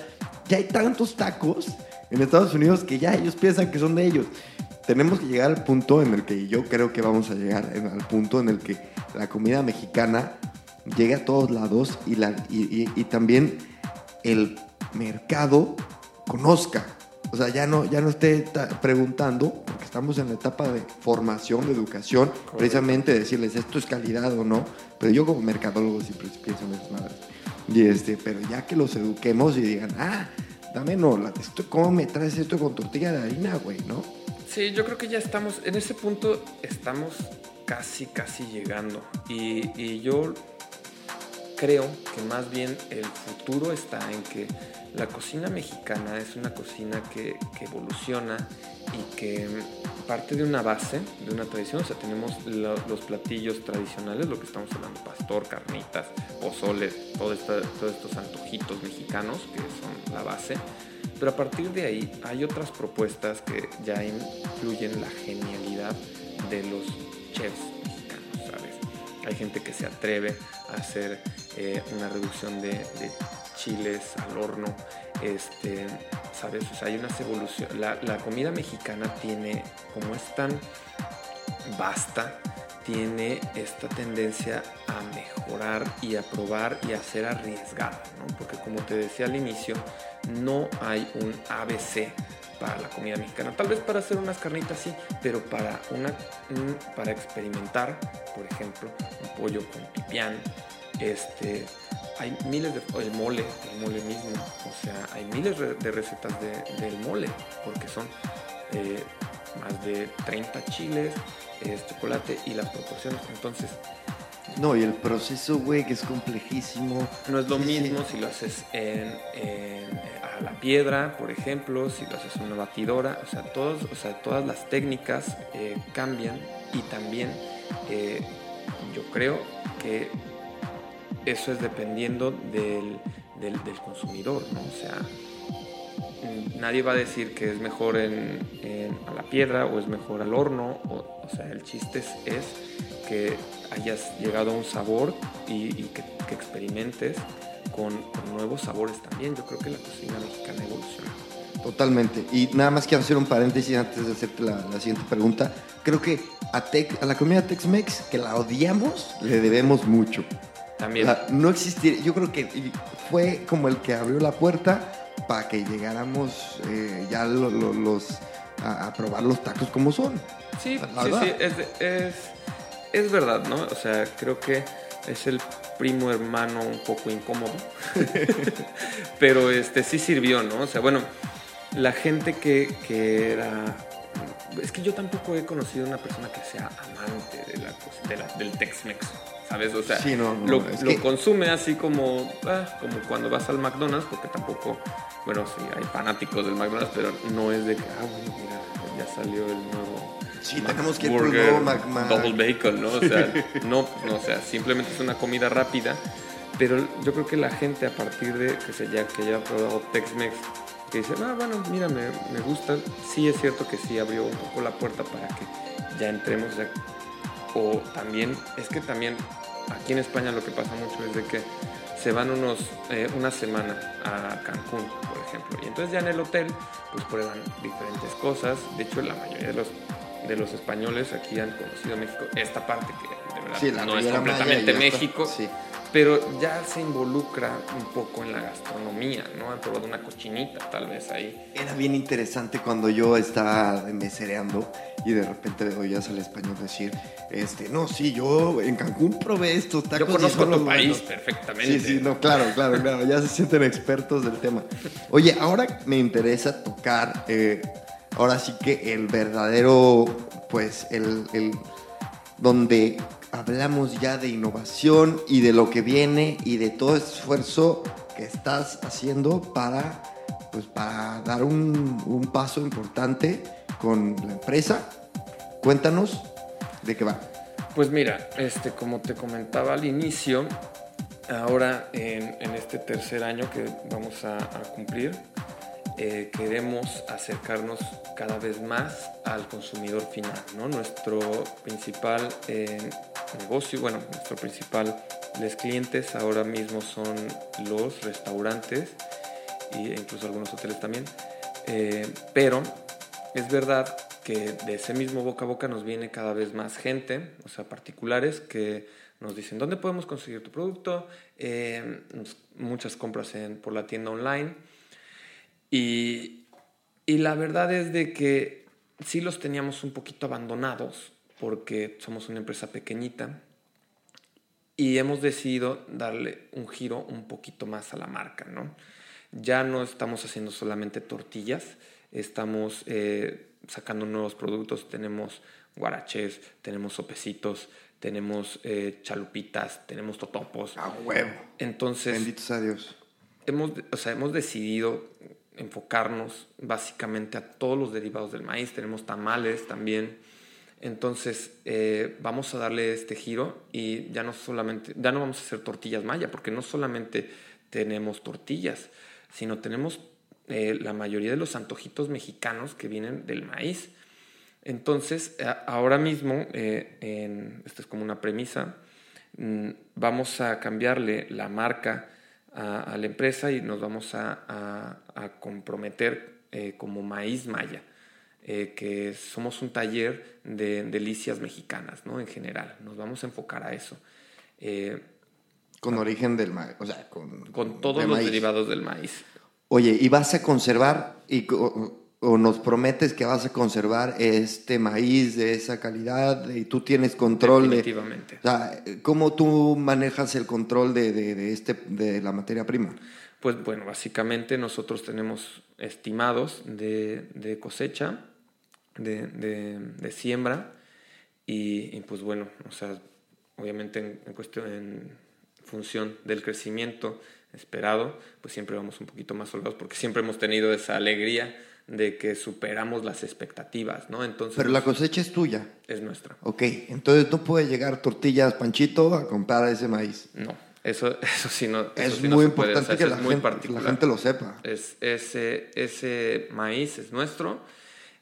ya hay tantos tacos en Estados Unidos que ya ellos piensan que son de ellos. Tenemos que llegar al punto en el que yo creo que vamos a llegar, al punto en el que la comida mexicana llegue a todos lados y, la, y, también el mercado conozca. O sea, ya no, ya no esté preguntando, porque estamos en la etapa de formación, de educación, Correcto. precisamente decirles esto es calidad o no. Pero yo como mercadólogo siempre pienso en esas madres. Y este, pero ya que los eduquemos y digan, ah, dame no, esto, ¿cómo me traes esto con tortilla de harina, güey, no? Sí, yo creo que ya estamos, en ese punto estamos casi, casi llegando. Y, y yo creo que más bien el futuro está en que la cocina mexicana es una cocina que, evoluciona y que parte de una base, de una tradición. O sea, tenemos lo, los platillos tradicionales, lo que estamos hablando, pastor, carnitas, pozole, todo esta, todos estos antojitos mexicanos que son la base. Pero a partir de ahí hay otras propuestas que ya incluyen la genialidad de los chefs mexicanos, ¿sabes? Hay gente que se atreve a hacer eh, una reducción de, chiles al horno, este, ¿sabes? O sea, hay unas evoluciones. La, comida mexicana tiene, como es tan vasta, tiene esta tendencia a mejorar y a probar y a ser arriesgada, ¿no? Porque como te decía al inicio, no hay un ABC para la comida mexicana. Tal vez para hacer unas carnitas sí, pero para, una, un, para experimentar, por ejemplo, un pollo con pipián, este, hay miles de... el mole, el mole mismo, o sea, hay miles de recetas de, del mole, porque son eh, más de 30 chiles, es chocolate y las proporciones. Entonces... No, y el proceso, güey, que es complejísimo. No es lo mismo sí. si lo haces en, en, a la piedra, por ejemplo, si lo haces en una batidora, o sea, todos, o sea, todas las técnicas eh, cambian y también eh, yo creo que eso es dependiendo del, del, consumidor, ¿no? O sea, nadie va a decir que es mejor en, a la piedra o es mejor al horno. O, sea, el chiste es, que hayas llegado a un sabor y, que, experimentes con, nuevos sabores también. Yo creo que la cocina mexicana evoluciona. Totalmente. Y nada más quiero hacer un paréntesis antes de hacerte la, siguiente pregunta. Creo que a la comida Tex-Mex, que la odiamos, le debemos mucho. También. no existir. Yo creo que fue como el que abrió la puerta para que llegáramos eh, ya los, a, probar los tacos como son. Sí, sí, sí, es, es, es verdad, ¿no? O sea, creo que es el primo hermano un poco incómodo. Pero este sí sirvió, ¿no? O sea, bueno, la gente que, que, era. Es que yo tampoco he conocido una persona que sea amante de la, del Tex-Mex. ¿Sabes? O sea, lo, consume así como, ah, como cuando vas al McDonald's, porque tampoco, bueno, sí, hay fanáticos del McDonald's, pero no es de que, ah, bueno, mira, ya salió el nuevo Sí, tenemos que ir por nuevo Double bacon, ¿no? O sea, no, no, o sea, simplemente es una comida rápida. Pero yo creo que la gente a partir de que se ya que haya probado Tex-Mex, que dice, ah, bueno, mira, me, me, gusta. Sí es cierto que sí abrió un poco la puerta para que ya entremos. o también, es que también aquí en España lo que pasa mucho es de que se van unos, eh, una semana a Cancún, por ejemplo. Y entonces ya en el hotel, pues prueban diferentes cosas. De hecho, la mayoría de los de los españoles aquí han conocido México, esta parte que de verdad no es completamente México, pero ya se involucra un poco en la gastronomía, ¿no? Han probado una cochinita tal vez ahí. Era bien interesante cuando yo estaba mesereando y de repente oías al español decir, este, no, sí, yo en Cancún probé estos tacos. Yo conozco tu país perfectamente. Sí, sí, no, claro, claro, claro, ya se sienten expertos del tema. Oye, ahora me interesa tocar... Eh, ahora sí que el verdadero, pues, el, donde hablamos ya de innovación y de lo que viene y de todo esfuerzo que estás haciendo para, pues, para dar un, un paso importante con la empresa. Cuéntanos de qué va. Pues mira, este, como te comentaba al inicio, ahora en, este tercer año que vamos a cumplir, eh, queremos acercarnos cada vez más al consumidor final. ¿no? Nuestro principal eh, negocio, bueno, nuestro principal clientes ahora mismo son los restaurantes e incluso algunos hoteles también. Eh, pero es verdad que de ese mismo boca a boca nos viene cada vez más gente, o sea, particulares que nos dicen dónde podemos conseguir tu producto, muchas compras por la tienda online y, la verdad es de que sí los teníamos un poquito abandonados porque somos una empresa pequeñita y hemos decidido darle un giro un poquito más a la marca, ¿no? Ya no estamos haciendo solamente tortillas, estamos eh, sacando nuevos productos, tenemos guaraches, tenemos sopecitos, tenemos eh, chalupitas, tenemos totopos. A huevo. Entonces... Benditos a Dios. Hemos, o sea, hemos decidido enfocarnos básicamente a todos los derivados del maíz. Tenemos tamales también. Entonces eh, vamos a darle este giro y ya no solamente, ya no vamos a hacer tortillas maya, porque no solamente tenemos tortillas, sino tenemos eh, la mayoría de los antojitos mexicanos que vienen del maíz. Entonces, ahora mismo, eh, esto es como una premisa, mm, vamos a cambiarle la marca a, la empresa y nos vamos a, comprometer eh, como Maíz Maya, eh, que somos un taller de delicias mexicanas, ¿no? En general, nos vamos a enfocar a eso. Eh, con origen del maíz, o sea, con... Con todos los derivados del maíz. Oye, ¿y vas a conservar y o nos prometes que vas a conservar este maíz de esa calidad y tú tienes control Definitivamente. de... O sea, ¿cómo tú manejas el control de, de, este, de la materia prima? Pues bueno, básicamente nosotros tenemos estimados de, de cosecha, de, de, siembra y, pues bueno, o sea, obviamente en, cuestión, en función del crecimiento esperado, pues siempre vamos un poquito más holgados porque siempre hemos tenido esa alegría de que superamos las expectativas, ¿no? Entonces, Pero la cosecha es tuya. Es nuestra. Ok, entonces no puede llegar tortillas Panchito a comprar ese maíz. No, eso, eso sí no. es muy importante que la, gente, la gente lo sepa. Es, ese, ese maíz es nuestro,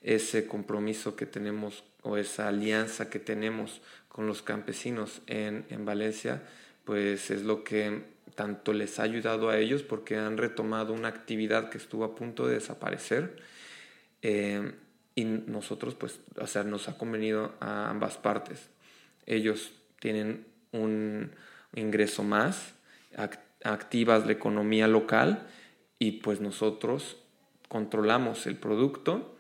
ese compromiso que tenemos o esa alianza que tenemos con los campesinos en, en Valencia, pues es lo que tanto les ha ayudado a ellos porque han retomado una actividad que estuvo a punto de desaparecer eh, y nosotros pues, o sea, nos ha convenido a ambas partes. Ellos tienen un ingreso más, activas la economía local y pues nosotros controlamos el producto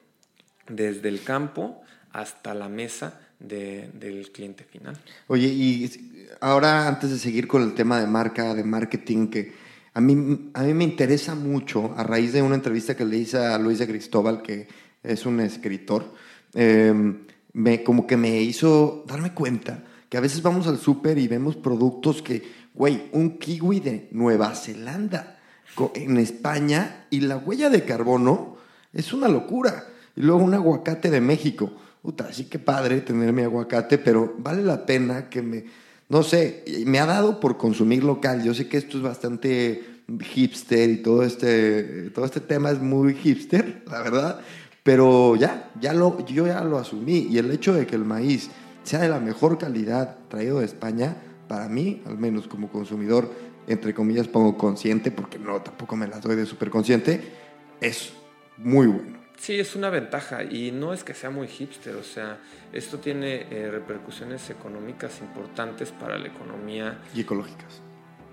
desde el campo hasta la mesa del cliente final. Oye, y ahora antes de seguir con el tema de marca, de marketing, que a mí, a mí me interesa mucho, a raíz de una entrevista que le hice a Luis de Cristóbal, que es un escritor, em, me, como que me hizo darme cuenta que a veces vamos al súper y vemos productos que, güey, un kiwi de Nueva Zelanda en España y la huella de carbono es una locura. Y luego un aguacate de México puta, sí que padre tener mi aguacate, pero vale la pena que me, no sé, me ha dado por consumir local. Yo sé que esto es bastante hipster y todo este, todo este tema es muy hipster, la verdad, pero ya, ya lo, yo ya lo asumí y el hecho de que el maíz sea de la mejor calidad traído de España, para mí, al menos como consumidor, entre comillas pongo consciente, porque no, tampoco me las doy de súper consciente, es muy bueno. Sí, es una ventaja y no es que sea muy hipster, o sea, esto tiene eh, repercusiones económicas importantes para la economía. Y ecológicas.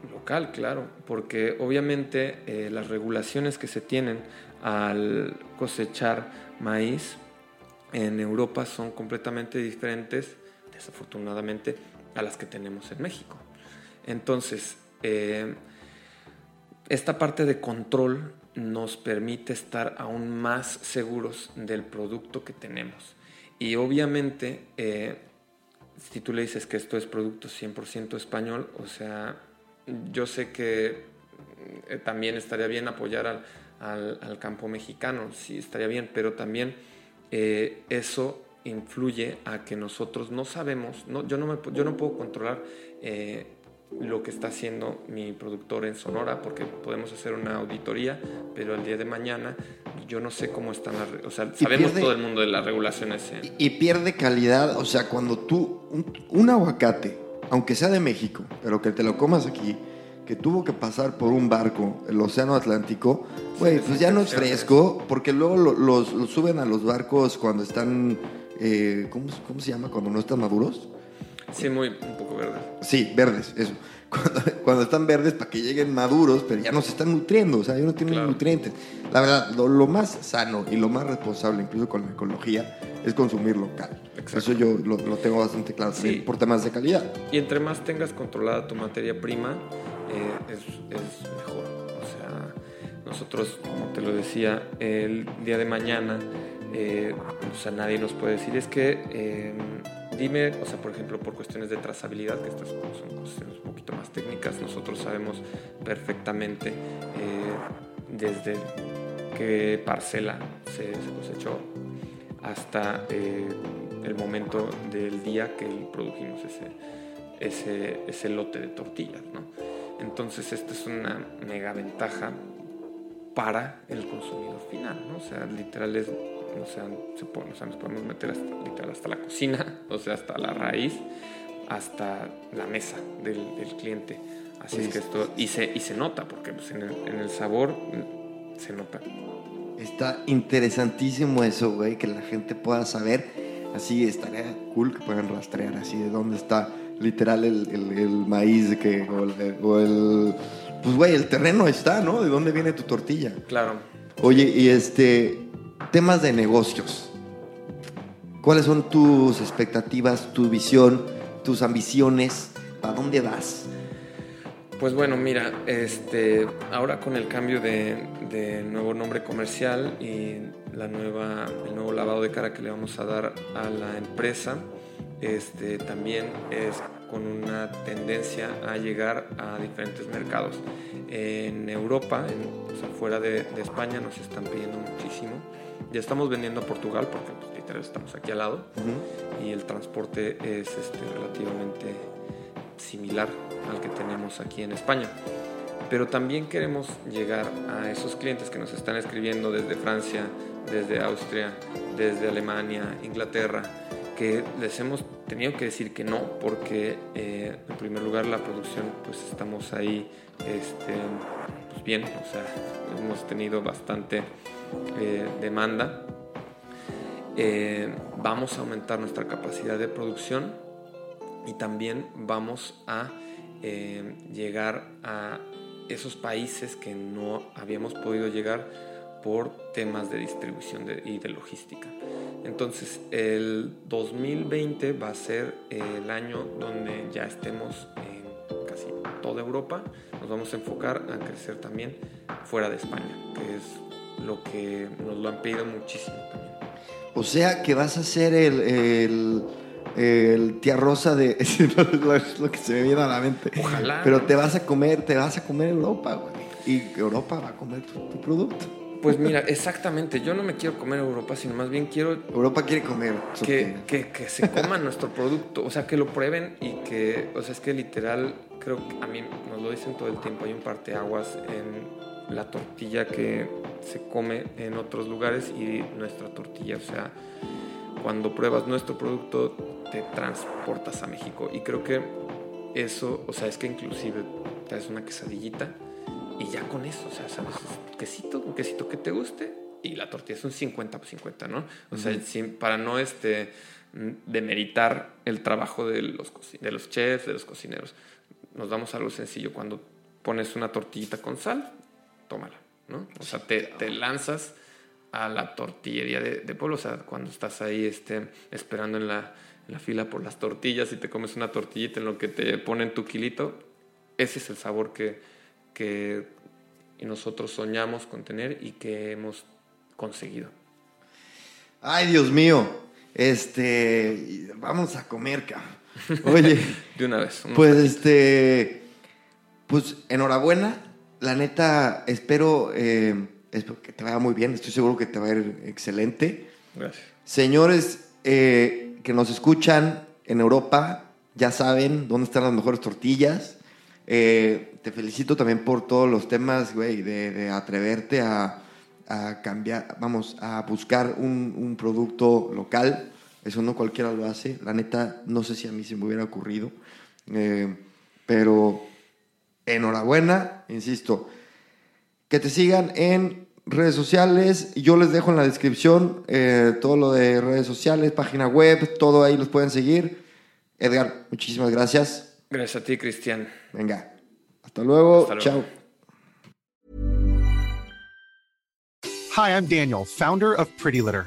Local, claro, porque obviamente eh, las regulaciones que se tienen al cosechar maíz en Europa son completamente diferentes, desafortunadamente, a las que tenemos en México. Entonces, eh, esta parte de control nos permite estar aún más seguros del producto que tenemos. Y obviamente, eh, si tú le dices que esto es producto 100% español, o sea, yo sé que eh, también estaría bien apoyar al, campo mexicano, sí estaría bien, pero también eh, eso influye a que nosotros no sabemos, no, yo, no me, yo no puedo controlar lo que está haciendo mi productor en Sonora, porque podemos hacer una auditoría, pero el día de mañana yo no sé cómo están las... O sea, sabemos todo el mundo de las regulaciones. Y, pierde calidad, o sea, cuando tú, un, aguacate, aunque sea de México, pero que te lo comas aquí, que tuvo que pasar por un barco, el Océano Atlántico, güey, pues ya no es fresco, porque luego los, suben a los barcos cuando están, eh, ¿cómo, ¿cómo se llama? Cuando no están maduros. Sí, muy, un poco verdes. Sí, verdes, eso. Cuando, están verdes para que lleguen maduros, pero ya no se están nutriendo, o sea, ya no tienen nutrientes. La verdad, lo, más sano y lo más responsable, incluso con la ecología, es consumir local. Eso yo lo, tengo bastante claro por temas de calidad. Y entre más tengas controlada tu materia prima, eh, es, mejor. O sea, nosotros, como te lo decía, el día de mañana, eh, o sea, nadie nos puede decir, es que... Eh, dime, o sea, por ejemplo, por cuestiones de trazabilidad, que estas son cuestiones un poquito más técnicas, nosotros sabemos perfectamente eh, desde qué parcela se, cosechó hasta eh, el momento del día que produjimos ese, ese, ese lote de tortillas, ¿no? Entonces, esta es una mega ventaja para el consumidor final, ¿no? O sea, literal es o sea, se nos podemos meter hasta, literal hasta la cocina, o sea, hasta la raíz, hasta la mesa del, cliente. Así es que esto, y se, y se nota, porque pues, en, el, sabor mm, se nota. Está interesantísimo eso, güey, que la gente pueda saber. Así estaría cool que puedan rastrear así de dónde está literal el, el, maíz que, o el, o el pues güey, el terreno está, ¿no? De dónde viene tu tortilla. Claro. Oye, y este, temas de negocios. ¿Cuáles son tus expectativas, tu visión, tus ambiciones? ¿Para dónde vas? Pues bueno, mira, este, ahora con el cambio de, nuevo nombre comercial y la nueva, el nuevo lavado de cara que le vamos a dar a la empresa, este, también es con una tendencia a llegar a diferentes mercados. En Europa, en, fuera de España, nos están pidiendo muchísimo ya estamos vendiendo a Portugal porque pues, literal estamos aquí al lado. Y el transporte es este, relativamente similar al que tenemos aquí en España. Pero también queremos llegar a esos clientes que nos están escribiendo desde Francia, desde Austria, desde Alemania, Inglaterra, que les hemos tenido que decir que no, porque eh, en primer lugar la producción, pues estamos ahí este, pues bien, o sea, hemos tenido bastante eh, demanda. Eh, vamos a aumentar nuestra capacidad de producción y también vamos a llegar a esos países que no habíamos podido llegar por temas de distribución y de logística. Entonces el 2020 va a ser el año donde ya estemos en casi toda Europa. Nos vamos a enfocar a crecer también fuera de España, que es lo que nos lo han pedido muchísimo también. O sea que vas a ser el, el, el tía rosa de es lo que se me viene a la mente. Ojalá. Pero te vas a comer, te vas a comer Europa, güey. Y Europa va a comer tu producto. Pues mira, exactamente. Yo no me quiero comer Europa, sino más bien quiero. Europa quiere comer. Que, que, se coman nuestro producto. O sea, que lo prueben y que. O sea, es que literal, creo que a mí nos lo dicen todo el tiempo. Hay un parteaguas en la tortilla que se come en otros lugares y nuestra tortilla. O sea, cuando pruebas nuestro producto, te transportas a México. Y creo que eso, o sea, es que inclusive traes una quesadillita y ya con eso, o sea, ¿sabes? quesito, un quesito que te guste y la tortilla es un 50 por 50, ¿no? O sea, para no este, demeritar el trabajo de los, de los chefs, de los cocineros, nos damos algo sencillo. Cuando pones una tortillita con sal, tómala, ¿no? O sea, te, te lanzas a la tortillería de, de, pueblo, o sea, cuando estás ahí este, esperando en la, en la fila por las tortillas y te comes una tortillita en lo que te ponen tu kilito, ese es el sabor que, que nosotros soñamos con tener y que hemos conseguido. Ay, Dios mío, este, vamos a comer, cabrón. Oye, de una vez. Pues este, pues enhorabuena, la neta, espero, eh, espero que te vaya muy bien, estoy seguro que te va a ir excelente. Gracias. Señores eh, que nos escuchan en Europa, ya saben dónde están las mejores tortillas. Eh, te felicito también por todos los temas, güey, de, atreverte a, cambiar, vamos, a buscar un, producto local. Eso no cualquiera lo hace. La neta, no sé si a mí se me hubiera ocurrido. Eh, pero enhorabuena, insisto. Que te sigan en redes sociales. Yo les dejo en la descripción eh, todo lo de redes sociales, página web, todo ahí los pueden seguir. Edgar, muchísimas gracias. Gracias a ti, Cristian. Venga. Hasta luego. Hasta luego. Chao. Hi, I'm Daniel, founder of Pretty Litter.